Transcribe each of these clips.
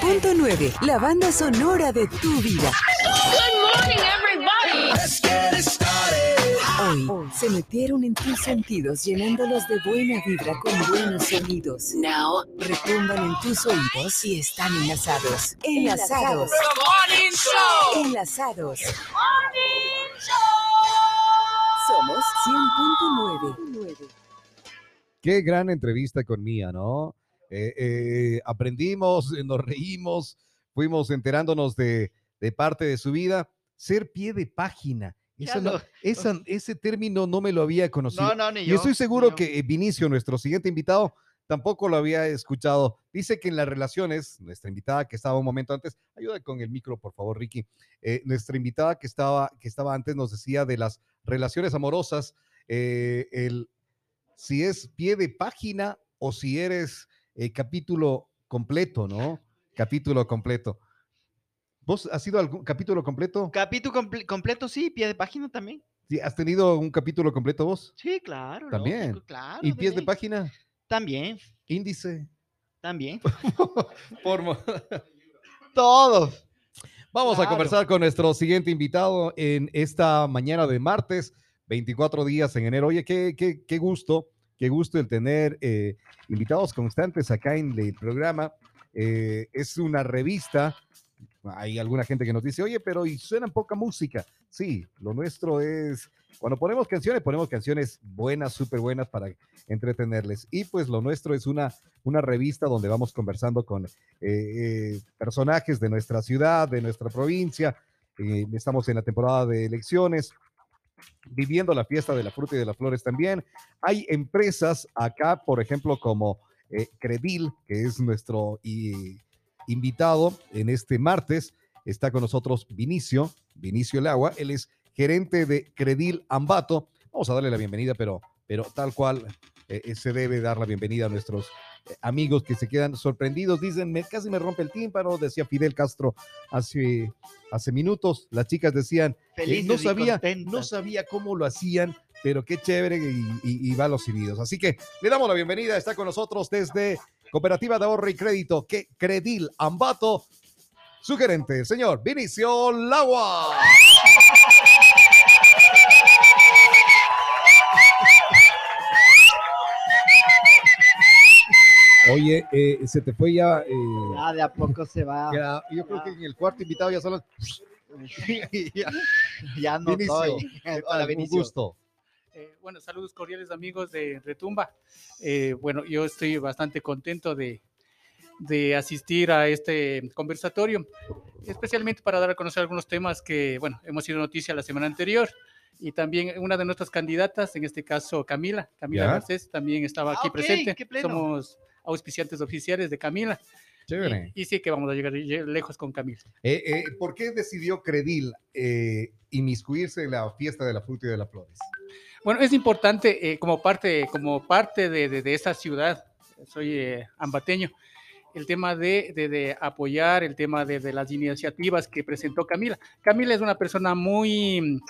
100.9, la banda sonora de tu vida. Hoy se metieron en tus sentidos llenándolos de buena vibra con buenos sonidos. Now retumban en tus oídos y están enlazados. Enlazados. Enlazados. Somos 100.9. Qué gran entrevista con Mía, ¿no? Eh, eh, aprendimos, eh, nos reímos, fuimos enterándonos de, de parte de su vida. Ser pie de página. Ya Eso no- lo- esa- ese término no me lo había conocido. No, no, ni y yo. estoy ni seguro que Vinicio, nuestro siguiente invitado, tampoco lo había escuchado. Dice que en las relaciones, nuestra invitada que estaba un momento antes, ayuda con el micro, por favor, Ricky. Eh, nuestra invitada que estaba, que estaba antes nos decía de las relaciones amorosas, eh, el, si es pie de página o si eres eh, capítulo completo, ¿no? Capítulo completo. ¿Vos has sido algún capítulo completo? Capítulo comple- completo, sí, pie de página también. Sí, ¿Has tenido un capítulo completo vos? Sí, claro. También. lógico, claro. ¿Y pies de página? También, Índice. también. Forma. Todo. Vamos a conversar con nuestro siguiente invitado en esta mañana de martes, 24 días en enero. Oye, qué, qué, qué gusto, qué gusto el tener eh, invitados constantes acá en el programa. Eh, es una revista. Hay alguna gente que nos dice, oye, pero y suena poca música. Sí, lo nuestro es, cuando ponemos canciones, ponemos canciones buenas, súper buenas para entretenerles. Y pues lo nuestro es una, una revista donde vamos conversando con eh, personajes de nuestra ciudad, de nuestra provincia. Estamos en la temporada de elecciones, viviendo la fiesta de la fruta y de las flores también. Hay empresas acá, por ejemplo, como eh, Credil, que es nuestro invitado en este martes. Está con nosotros Vinicio, Vinicio El. Él es gerente de Credil Ambato. Vamos a darle la bienvenida, pero, pero tal cual eh, eh, se debe dar la bienvenida a nuestros amigos que se quedan sorprendidos. Dicen, me, casi me rompe el tímpano, decía Fidel Castro hace, hace minutos. Las chicas decían, eh, no sabía, no sabía cómo lo hacían, pero qué chévere y, y, y va a los cividos. Así que le damos la bienvenida. Está con nosotros desde Cooperativa de Ahorro y Crédito, que Credil Ambato, su gerente, señor Vinicio Lagua. Oye, eh, se te fue ya. eh, Ya de a poco se va. ya- yo creo que en el cuarto invitado ya solo. ya, ya no Vinicio, estoy. ¿qué Hola? Un Vinicio. gusto. Eh, bueno, saludos cordiales amigos de Retumba. Eh, bueno, yo estoy bastante contento de, de asistir a este conversatorio, especialmente para dar a conocer algunos temas que, bueno, hemos sido noticia la semana anterior. Y también una de nuestras candidatas, en este caso Camila, Camila Ya. Garcés, también estaba Ah, aquí ok, presente. qué pleno. Somos auspiciantes oficiales de Camila. Chévere. Y, y sí que vamos a llegar lle- lejos con Camila. Eh, eh, ¿Por qué decidió Credil eh, inmiscuirse en la fiesta de la fruta y de las flores? Bueno, es importante eh, como parte, como parte de, de, de esa ciudad, soy eh, ambateño, el tema de, de, de apoyar, el tema de, de, las iniciativas que presentó Camila. Camila es una persona muy,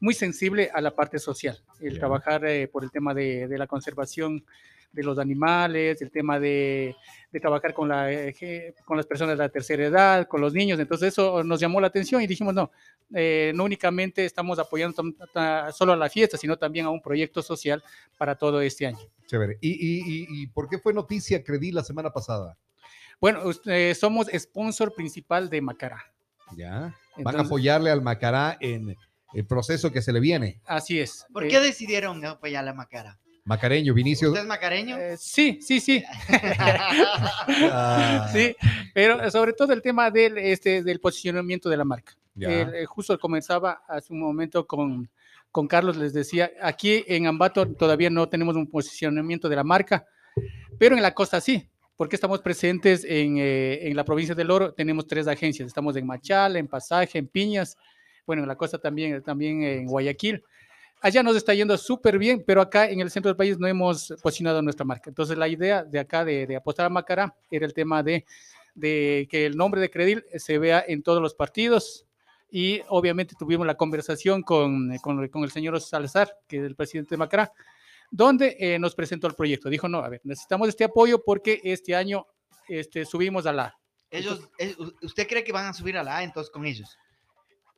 muy sensible a la parte social, el Yeah. trabajar eh, por el tema de, de, la conservación de los animales, el tema de, de trabajar con, la, eh, con las personas de la tercera edad, con los niños. Entonces eso nos llamó la atención y dijimos, no, eh, no únicamente estamos apoyando solo a la fiesta, sino también a un proyecto social para todo este año. Chévere. ¿Y, y, y, y por qué fue noticia Credil la semana pasada? Bueno, usted- somos sponsor principal de Macará. Ya. Van a Entonces, apoyarle al Macará en el proceso que se le viene. Así es. ¿Por Eh, qué decidieron apoyar la Macara? Macareño, Vinicio. ¿Usted es macareño? eh, sí, sí, sí. Ah, Sí, pero sobre todo el tema del, este, del posicionamiento de la marca. eh, justo comenzaba hace un momento con, con Carlos, les decía, aquí en Ambato todavía no tenemos un posicionamiento de la marca, pero en la costa sí, porque estamos presentes en, eh, en la provincia del Oro, tenemos tres agencias, estamos en Machala, en Pasaje, en Piñas, bueno, en la costa también, también en Guayaquil. Allá nos está yendo súper bien, pero acá en el centro del país no hemos posicionado nuestra marca. Entonces la idea de acá de, de apostar a Macará era el tema de, de que el nombre de Credil se vea en todos los partidos, y obviamente tuvimos la conversación con, eh, con, con el señor Salazar, que es el presidente de Macará, donde eh, nos presentó el proyecto. Dijo, no, a ver, necesitamos este apoyo porque este año este, subimos a la, Ellos, eh, ¿Usted cree que van a subir a la A entonces con ellos?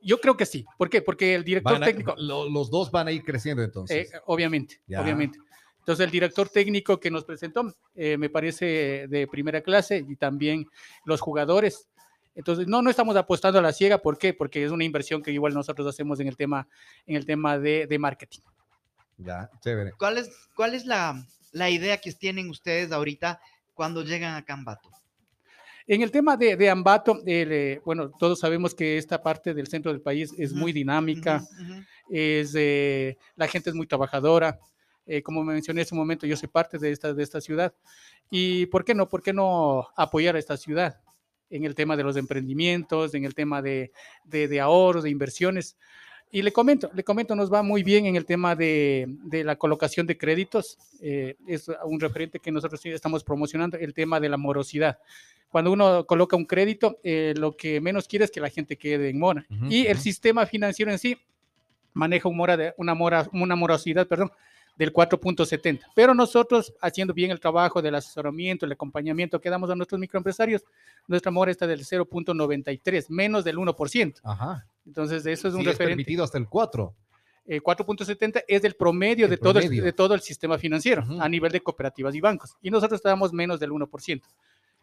Yo creo que sí. ¿Por qué? Porque el director a- técnico, lo- los dos van a ir creciendo eh, entonces. obviamente, Ya. obviamente. Entonces el director técnico que nos presentó eh, me parece de primera clase y también los jugadores. Entonces no, no estamos apostando a la ciega. ¿Por qué? Porque es una inversión que igual nosotros hacemos en el tema, en el tema de, de marketing. ya, chévere. ¿Cuál es, cuál es la, la idea que tienen ustedes ahorita cuando llegan a Cambato? En el tema de, de Ambato, el, eh, bueno, todos sabemos que esta parte del centro del país es muy Ujú, dinámica, Ujú, ujú. es, eh, la gente es muy trabajadora. eh, como me mencioné hace un momento, yo soy parte de esta, de esta ciudad. ¿Y por qué no? ¿Por qué no apoyar a esta ciudad en el tema de los emprendimientos, en el tema de, de, de ahorros, de inversiones? Y le comento, le comento, nos va muy bien en el tema de, de la colocación de créditos. eh, es un referente que nosotros estamos promocionando, el tema de la morosidad. Cuando uno coloca un crédito, eh, lo que menos quiere es que la gente quede en mora. Y el sistema financiero en sí maneja un mora de, una, mora, una morosidad, perdón, del 4.70. Pero nosotros, haciendo bien el trabajo del asesoramiento, el acompañamiento que damos a nuestros microempresarios, nuestra mora está del 0.93, menos del 1%. Ajá. Entonces, eso es un Sí, es referente. permitido hasta el 4. Eh, 4.70 es el promedio, El de, todo promedio. El, de todo el sistema financiero a nivel de cooperativas y bancos. Y nosotros estábamos menos del 1%.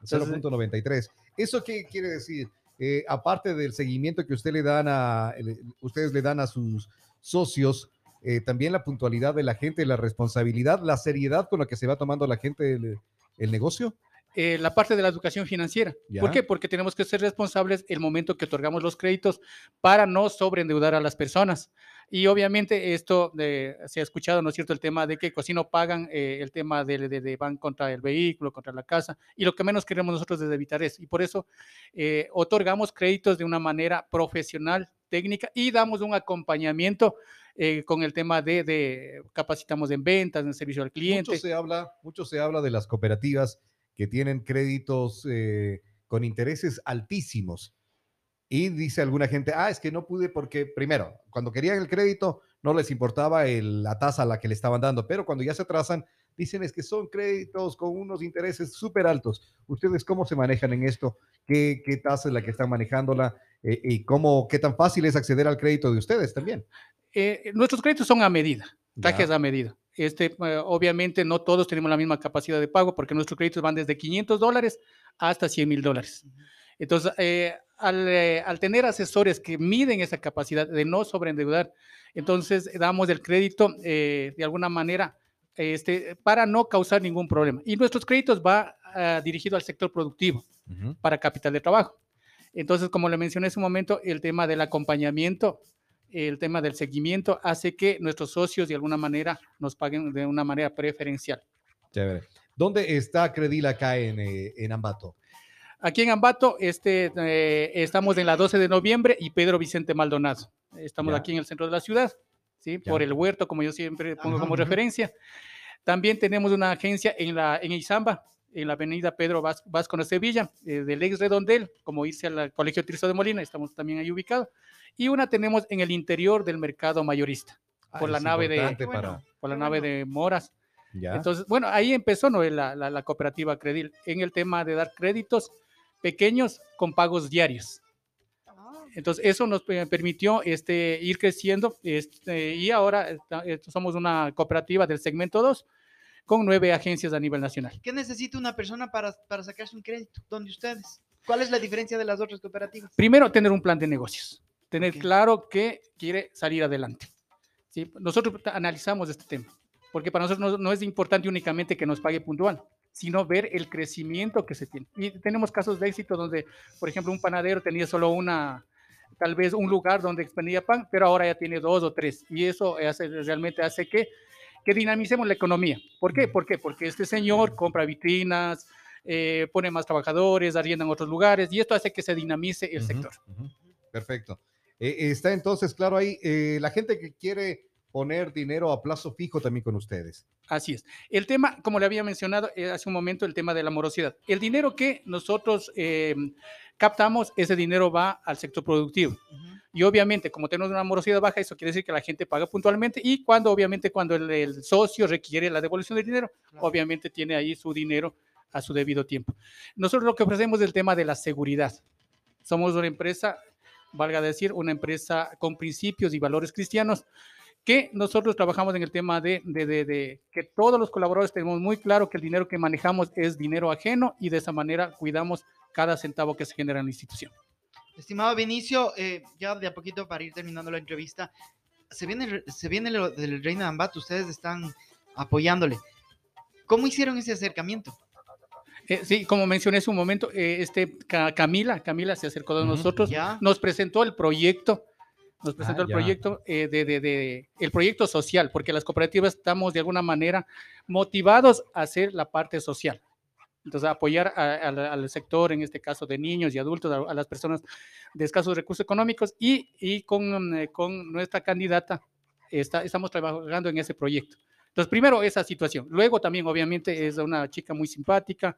Entonces- 0.93. ¿Eso qué quiere decir? Eh, aparte del seguimiento que usted le dan a, el- ustedes le dan a sus socios, eh, también la puntualidad de la gente, la responsabilidad, la seriedad con la que se va tomando la gente el, el negocio. eh, la parte de la educación financiera. Ya. ¿Por qué? Porque tenemos que ser responsables el momento que otorgamos los créditos para no sobreendeudar a las personas. Y obviamente esto eh, se ha escuchado, ¿no es cierto?, el tema de que si no pagan eh, el tema de, de- de van contra el vehículo, contra la casa, y lo que menos queremos nosotros es evitar eso. Y por eso eh, otorgamos créditos de una manera profesional, técnica, y damos un acompañamiento eh, con el tema de, de capacitamos en ventas, en servicio al cliente. Mucho se habla, mucho se habla de las cooperativas que tienen créditos eh, con intereses altísimos. Y dice alguna gente, ah, es que no pude porque, primero, cuando querían el crédito no les importaba el- la tasa a la que le estaban dando, pero cuando ya se atrasan, dicen es que son créditos con unos intereses súper altos. ¿Ustedes cómo se manejan en esto? ¿Qué, qué tasa es la que están manejándola? Eh, ¿Y cómo, qué tan fácil es acceder al crédito de ustedes también? Eh, nuestros créditos son a medida, trajes a medida. Este, eh, obviamente no todos tenemos la misma capacidad de pago porque nuestros créditos van desde 500 dólares hasta 100 mil dólares. Entonces, eh, al, eh, al tener asesores que miden esa capacidad de no sobreendeudar, entonces damos el crédito eh, de alguna manera este, para no causar ningún problema. Y nuestros créditos va ah, dirigido al sector productivo para capital de trabajo. Entonces, como le mencioné hace un momento, el tema del acompañamiento, el tema del seguimiento hace que nuestros socios de alguna manera nos paguen de una manera preferencial. Chévere. ¿Dónde está Credil acá en, eh, en Ambato? Aquí en Ambato este, eh, estamos en la 12 de noviembre y Pedro Vicente Maldonado. Estamos Ya. aquí en el centro de la ciudad, ¿sí? Ya. por el huerto, como yo siempre pongo Ajá, como ujú. referencia. También tenemos una agencia en, la, en Izamba, en la avenida Pedro Vasco de Sevilla, eh, del ex Redondel, como irse al Colegio Tirso de Molina, estamos también ahí ubicados. Y una tenemos en el interior del mercado mayorista, Por Ah, la es nave de- bueno. para- por la nave de Moras. ya. Entonces, bueno, ahí empezó ¿no? la, la- la cooperativa Credil en el tema de dar créditos pequeños con pagos diarios. Entonces, eso nos eh, permitió este, ir creciendo este, y ahora está- eh, somos una cooperativa del segmento 2 con nueve agencias a nivel nacional. ¿Qué necesita una persona para, para sacarse un crédito? ¿Dónde ustedes? ¿Cuál es la diferencia de las otras cooperativas? Primero, tener un plan de negocios, tener Ok. claro que quiere salir adelante. ¿sí? Nosotros analizamos este tema, porque para nosotros no, no es importante únicamente que nos pague puntual, sino ver el crecimiento que se tiene. Y tenemos casos de éxito donde, por ejemplo, un panadero tenía solo una, tal vez un lugar donde expendía pan, pero ahora ya tiene dos o tres. Y eso hace, realmente hace que, que dinamicemos la economía. ¿Por qué? ¿Por qué? Porque este señor compra vitrinas, eh, pone más trabajadores, arrienda en otros lugares, y esto hace que se dinamice el sector. Perfecto. Eh, está entonces claro ahí, eh, la gente que quiere poner dinero a plazo fijo también con ustedes. Así es. El tema, como le había mencionado eh, hace un momento, el tema de la morosidad. El dinero que nosotros eh, captamos, ese dinero va al sector productivo. Y obviamente, como tenemos una morosidad baja, eso quiere decir que la gente paga puntualmente y cuando, obviamente, cuando el, el socio requiere la devolución del dinero, Claro. obviamente tiene ahí su dinero a su debido tiempo. Nosotros lo que ofrecemos es el tema de la seguridad. Somos una empresa, valga decir, una empresa con principios y valores cristianos que nosotros trabajamos en el tema de, de, de, de, que todos los colaboradores tenemos muy claro que el dinero que manejamos es dinero ajeno y de esa manera cuidamos cada centavo que se genera en la institución. Estimado Vinicio, eh, ya de a poquito para ir terminando la entrevista, se viene, se viene lo del Reino de Ambato, ustedes están apoyándole. ¿Cómo hicieron ese acercamiento? Eh, sí, como mencioné hace un momento, eh, este, Camila, Camila se acercó a nosotros, ¿Ya? nos presentó el proyecto, nos presentó Ah, el ya. proyecto eh, de, de- de- el proyecto social, porque las cooperativas estamos de alguna manera motivados a hacer la parte social. Entonces, apoyar a- a al sector, en este caso de niños y adultos, a, a las personas de escasos recursos económicos y, y con, eh, con nuestra candidata está, estamos trabajando en ese proyecto. Entonces, primero esa situación. Luego también, obviamente, es una chica muy simpática,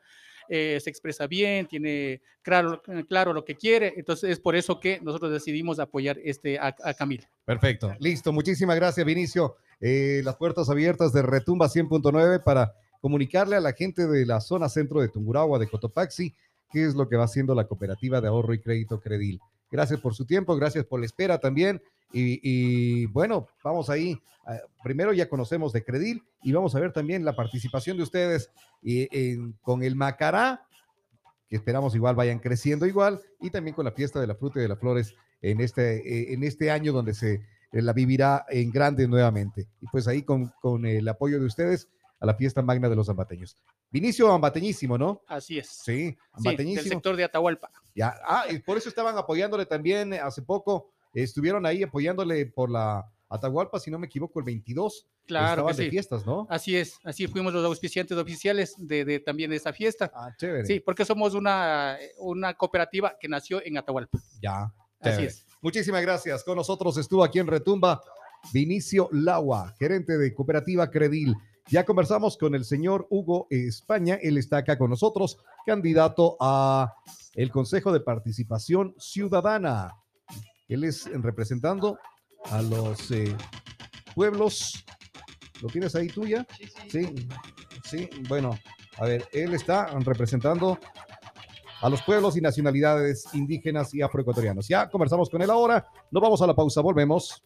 eh, se expresa bien, tiene claro, claro lo que quiere. Entonces, es por eso que nosotros decidimos apoyar este, a, a Camila. Perfecto, listo. Muchísimas gracias, Vinicio. Eh, las puertas abiertas de Retumba 100.9 para comunicarle a la gente de la zona centro de Tungurahua, de Cotopaxi, qué es lo que va haciendo la cooperativa de ahorro y crédito Credil. Gracias por su tiempo, gracias por la espera también. Y, y, bueno, vamos ahí. ah, primero ya conocemos de Credil y vamos a ver también la participación de ustedes eh, en- con el Macará, que esperamos igual vayan creciendo igual, y también con la fiesta de la fruta y de las flores en este, eh, en este año donde se eh, la vivirá en grande nuevamente. Y pues ahí con, con el apoyo de ustedes a la fiesta magna de los ambateños. Vinicio ambateñísimo, ¿no? Así es. Sí, Sí, del ambateñísimo. sector de Atahualpa. Ya, ah, y por eso estaban apoyándole también eh, hace poco. Estuvieron ahí apoyándole por la Atahualpa, si no me equivoco, el 22. Claro de fiestas, ¿no? Así es, así fuimos los auspiciantes oficiales de, de- también de esa fiesta. Ah, chévere. Sí, porque somos una, una cooperativa que nació en Atahualpa. Ya. Así es. Muchísimas gracias. Con nosotros estuvo aquí en Retumba Vinicio Laua, gerente de Cooperativa Credil. Ya conversamos con el señor Hugo España, él está acá con nosotros, candidato a el Consejo de Participación Ciudadana. Él es representando a los eh, pueblos. ¿Lo tienes ahí tuya? Sí. Sí, sí, bueno, a ver, él está representando a los pueblos y nacionalidades indígenas y afroecuatorianos. Ya conversamos con él ahora, nos vamos a la pausa, volvemos.